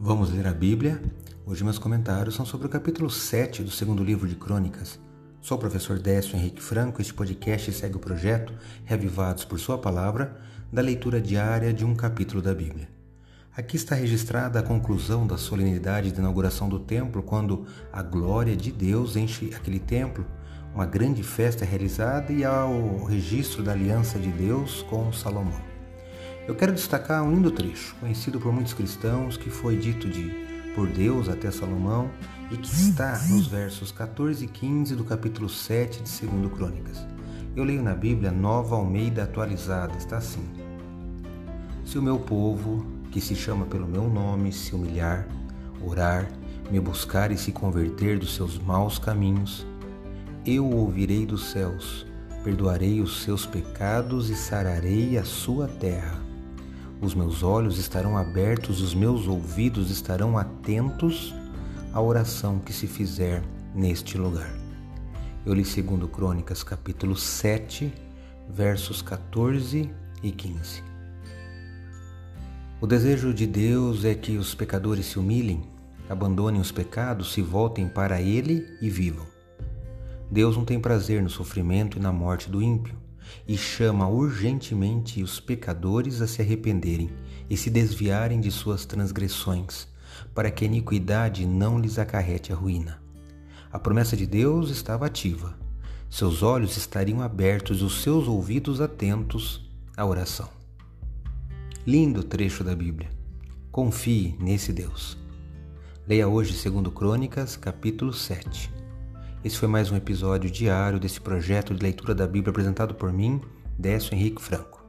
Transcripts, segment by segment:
Vamos ler a Bíblia? Hoje meus comentários são sobre o capítulo 7 do segundo livro de Crônicas. Sou o professor Décio Henrique Franco e este podcast segue o projeto Reavivados por Sua Palavra, da leitura diária de um capítulo da Bíblia. Aqui está registrada a conclusão da solenidade de inauguração do templo, quando a glória de Deus enche aquele templo. Uma grande festa é realizada e há o registro da aliança de Deus com Salomão. Eu quero destacar um lindo trecho, conhecido por muitos cristãos, que foi dito de por Deus até Salomão e que está nos versos 14 e 15 do capítulo 7 de 2 Crônicas. Eu leio na Bíblia Nova Almeida Atualizada, está assim: Se o meu povo, que se chama pelo meu nome, se humilhar, orar, me buscar e se converter dos seus maus caminhos, eu ouvirei dos céus, perdoarei os seus pecados e sararei a sua terra os meus olhos estarão abertos, os meus ouvidos estarão atentos à oração que se fizer neste lugar. Eu li 2 Crônicas, capítulo 7, versos 14 e 15. O desejo de Deus é que os pecadores se humilhem, abandonem os pecados, se voltem para Ele e vivam. Deus não tem prazer no sofrimento e na morte do ímpio e chama urgentemente os pecadores a se arrependerem e se desviarem de suas transgressões, para que a iniquidade não lhes acarrete a ruína. A promessa de Deus estava ativa. Seus olhos estariam abertos e os seus ouvidos atentos à oração. Lindo trecho da Bíblia. Confie nesse Deus. Leia hoje 2 Crônicas, capítulo 7. Esse foi mais um episódio diário desse projeto de leitura da Bíblia apresentado por mim, Décio Henrique Franco.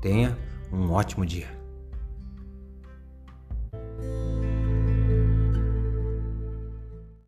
Tenha um ótimo dia.